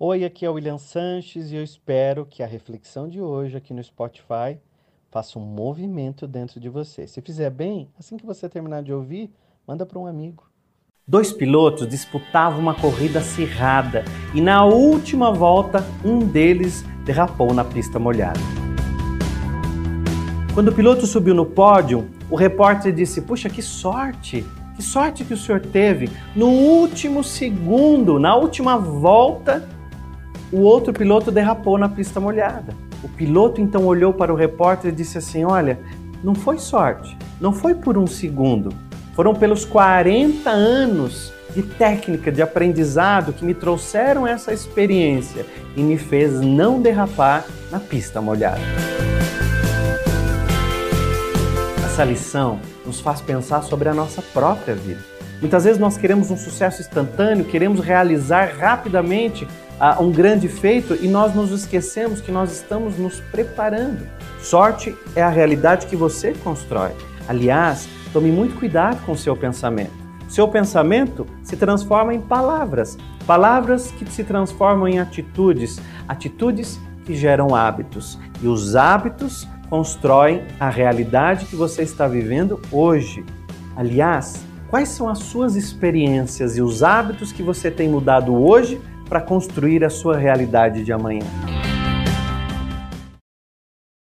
Oi, aqui é o William Sanches e eu espero que a reflexão de hoje aqui no Spotify faça um movimento dentro de você. Se fizer bem, assim que você terminar de ouvir, manda para um amigo. Dois pilotos disputavam uma corrida acirrada e na última volta um deles derrapou na pista molhada. Quando o piloto subiu no pódio, o repórter disse: Puxa, que sorte! Que sorte que o senhor teve! No último segundo, na última volta, o outro piloto derrapou na pista molhada. O piloto então olhou para o repórter e disse assim: Olha, não foi sorte, não foi por um segundo, foram pelos 40 anos de técnica, de aprendizado que me trouxeram essa experiência e me fez não derrapar na pista molhada. Essa lição nos faz pensar sobre a nossa própria vida. Muitas vezes nós queremos um sucesso instantâneo, queremos realizar rapidamente uh, um grande feito e nós nos esquecemos que nós estamos nos preparando. Sorte é a realidade que você constrói. Aliás, tome muito cuidado com o seu pensamento. Seu pensamento se transforma em palavras, palavras que se transformam em atitudes, atitudes que geram hábitos. E os hábitos constroem a realidade que você está vivendo hoje. Aliás, quais são as suas experiências e os hábitos que você tem mudado hoje para construir a sua realidade de amanhã.